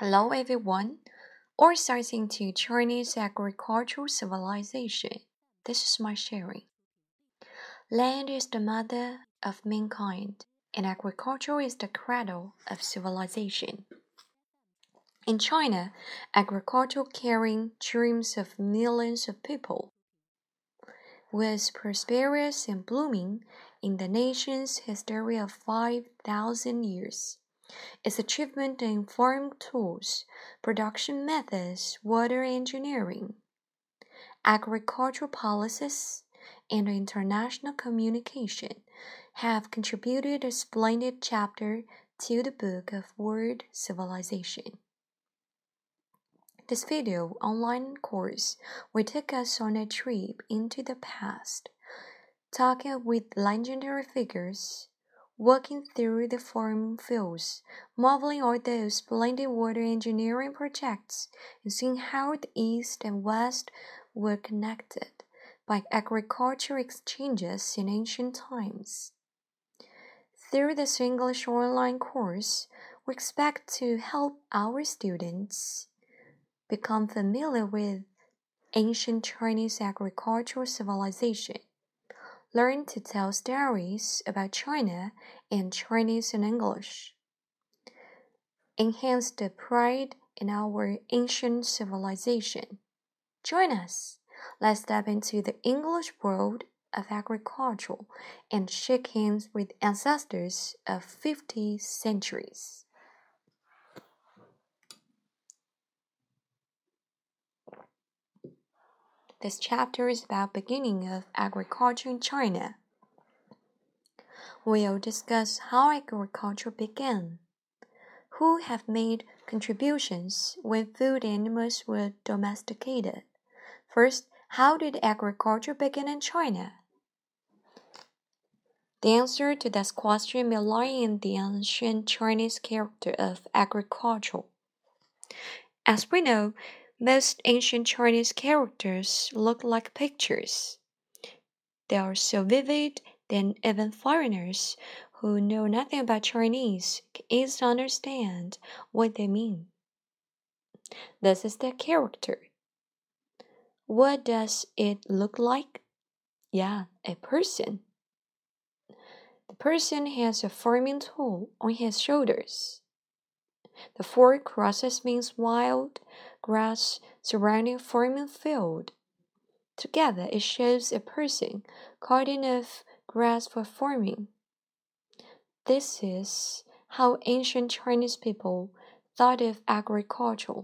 Hello everyone, or starting to Chinese agricultural civilization. This is my sharing. Land is the mother of mankind, and agriculture is the cradle of civilization. In China, agriculture carrying dreams of millions of people was prosperous and blooming in the nation's history of 5,000 years. Its achievement in farm tools, production methods, water engineering, agricultural policies, and international communication have contributed a splendid chapter to the book of world civilization. This video online course will take us on a trip into the past, talking with legendary figures Walking through the farm fields, marveling at those splendid water engineering projects, and seeing how the East and West were connected by agricultural exchanges in ancient times. Through this English online course, we expect to help our students become familiar with ancient Chinese agricultural civilization learn to tell stories about China in Chinese and English. Enhance the pride in our ancient civilization. Join us. Let's step into the English world of agriculture and shake hands with ancestors of 50 centuries. This chapter is about beginning of agriculture in China. We'll discuss how agriculture began, who have made contributions when food animals were domesticated. First, how did agriculture begin in China? The answer to this question may lie in the ancient Chinese character of agriculture. As we know, most ancient Chinese characters look like pictures. They are so vivid that even foreigners who know nothing about Chinese can easily understand what they mean. This is their character. What does it look like? Yeah, a person. The person has a farming tool on his shoulders. The four crosses means wild grass surrounding farming field. Together it shows a person caught enough grass for farming. This is how ancient Chinese people thought of agriculture.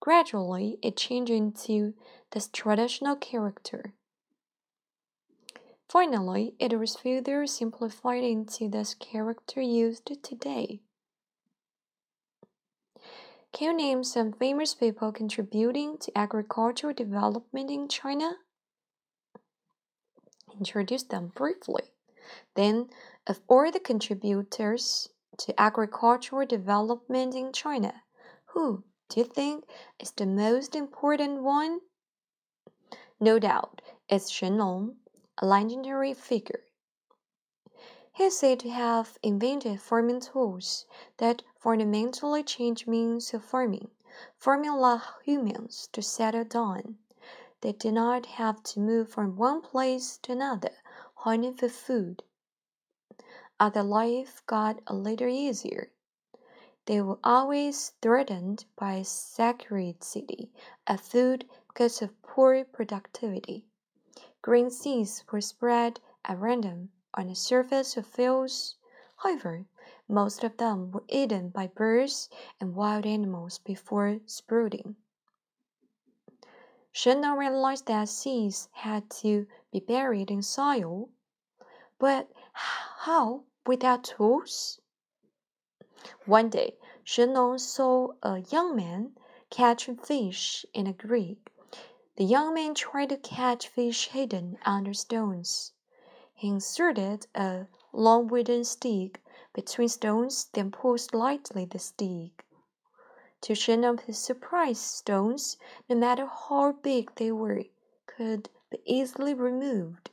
Gradually, it changed into this traditional character. Finally, it was further simplified into this character used today. Can you name some famous people contributing to agricultural development in China? Introduce them briefly. Then, of all the contributors to agricultural development in China, who do you think is the most important one? No doubt, it's Shen Nong, a legendary figure. He is said to have invented farming tools that fundamentally changed means of farming. Farming allowed humans to settle down. They did not have to move from one place to another, hunting for food. Other life got a little easier. They were always threatened by scarcity of food because of poor productivity. Grain seeds were spread at random on the surface of fields. However, most of them were eaten by birds and wild animals before sprouting. Shen Nong realized that seeds had to be buried in soil. But how without tools? One day, Shen Nong saw a young man catching fish in a creek. The young man tried to catch fish hidden under stones. He inserted a long wooden stick between stones, then pulled lightly the stick. To Shen Nong's surprise, stones, no matter how big they were, could be easily removed.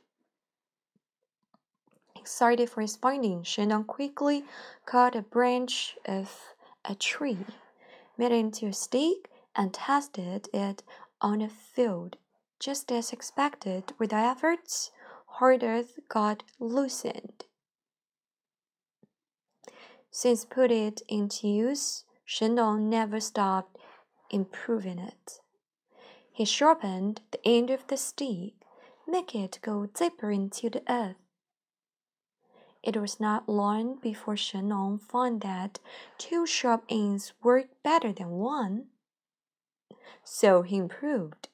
Excited for his finding, Shen Nong quickly cut a branch of a tree made it into a stick and tested it on a field. Just as expected, with efforts, hard earth got loosened. Since put it into use, Shen Nong never stopped improving it. He sharpened the end of the stick, make it go deeper into the earth. It was not long before Shen Nong found that two sharp ends worked better than one. So he improved.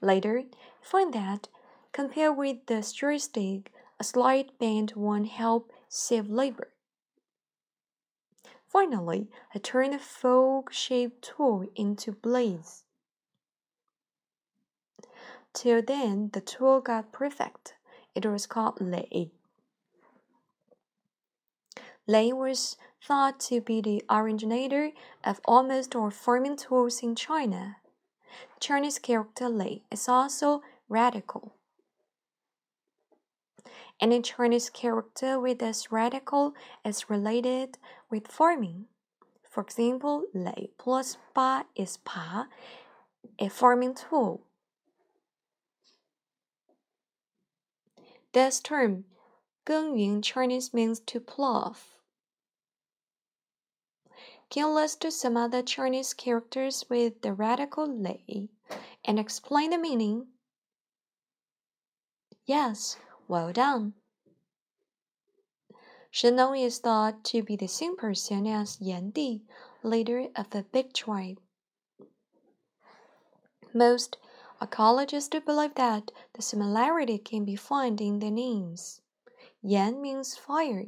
Later, he found that, compared with the straight stick, a slight bent one helped save labor. Finally, I turned the fork-shaped tool into blades. Till then, the tool got perfect. It was called lei. Lei was thought to be the originator of almost all farming tools in China. Chinese character lei is also radical. Any Chinese character with this radical is related with farming. For example, lei plus ba is pa, a farming tool. This term, 耕耘 Chinese means to plow. Can you list some other Chinese characters with the radical lei and explain the meaning? Yes, well done. Shen Nong is thought to be the same person as Yan Di, leader of the big tribe. Most archaeologists believe that the similarity can be found in the names. Yan means fire,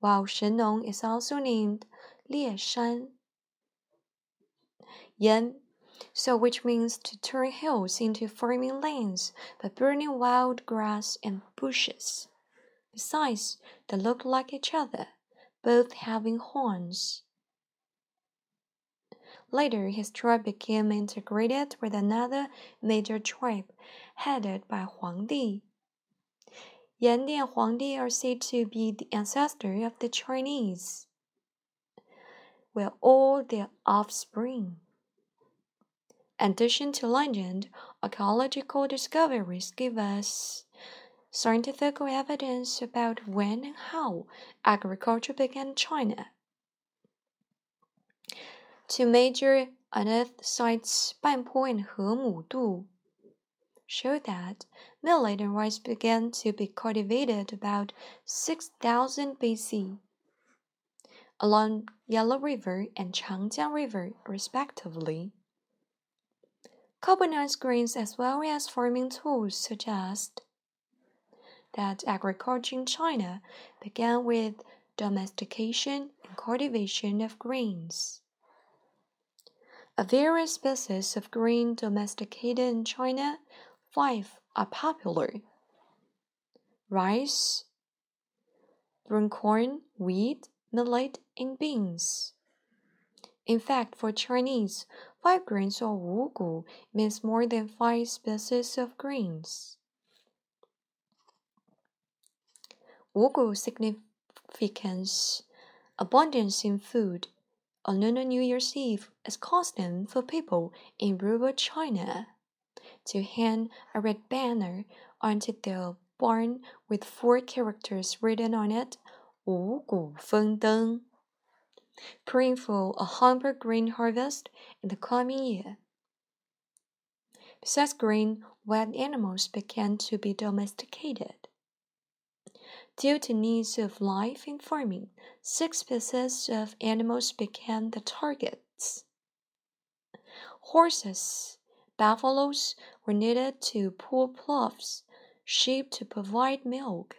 while Shen Nong is also named Lie Shan. Yan, so which means to turn hills into farming lands by burning wild grass and bushes. Besides, they look like each other, both having horns. Later, his tribe became integrated with another major tribe, headed by Huang Di. Yan Di and Huang Di are said to be the ancestor of the Chinese. Were all their offspring. In addition to legend, archaeological discoveries give us scientific evidence about when and how agriculture began in China. Two major unearthed sites, Banpo and Hemudu, show that millet and rice began to be cultivated about 6000 BC along Yellow River and Changjiang River, respectively. Carbonized grains as well as farming tools suggest that agriculture in China began with domestication and cultivation of grains. Of various species of grain domesticated in China, five are popular rice, broomcorn, wheat, millet, and beans. In fact, for Chinese, five grains or wugu means more than five species of grains. Wugu significance abundance in food. On Lunar New Year's Eve, is custom for people in rural China to hang a red banner onto their barn with four characters written on it, 五谷丰登 praying for a humble grain harvest in the coming year. Besides grain, wild animals began to be domesticated. Due to needs of life in farming, six species of animals became the targets. Horses, buffaloes were needed to pull ploughs, sheep to provide milk,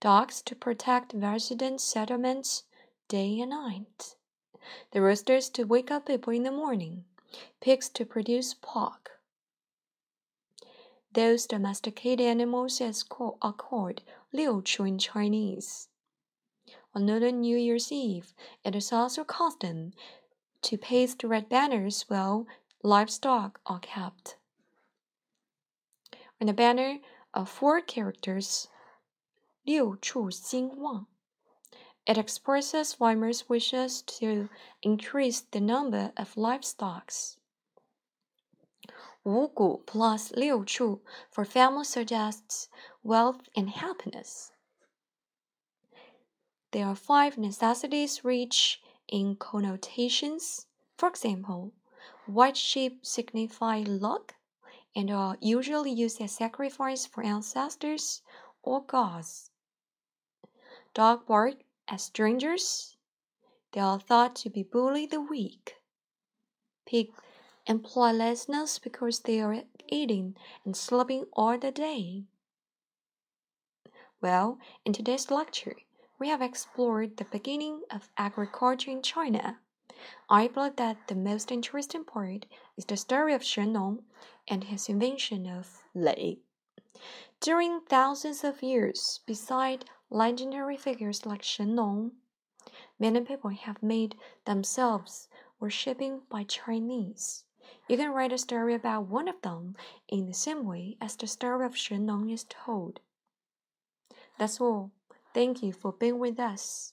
dogs to protect resident settlements, day and night, the roosters to wake up people in the morning, pigs to produce pork. Those domesticated animals are called liu chu in Chinese. On Northern New Year's Eve, it is also custom to paste red banners while livestock are kept. On the banner are four characters, liu chu xing wang It expresses farmers' wishes to increase the number of livestock. 五谷 plus 六畜 for family suggests wealth and happiness. There are five necessities rich in connotations. For example, white sheep signify luck and are usually used as sacrifice for ancestors or gods. Dog bark as strangers. They are thought to be bully the weak. Pig imply laziness because they are eating and sleeping all the day. Well, in today's lecture, we have explored the beginning of agriculture in China. I believe that the most interesting part is the story of Shen Nong and his invention of Lei. During thousands of years, beside legendary figures like Shen Nong, many people have made themselves worshipping by Chinese. You can write a story about one of them in the same way as the story of Shen Nong is told. That's all. Thank you for being with us.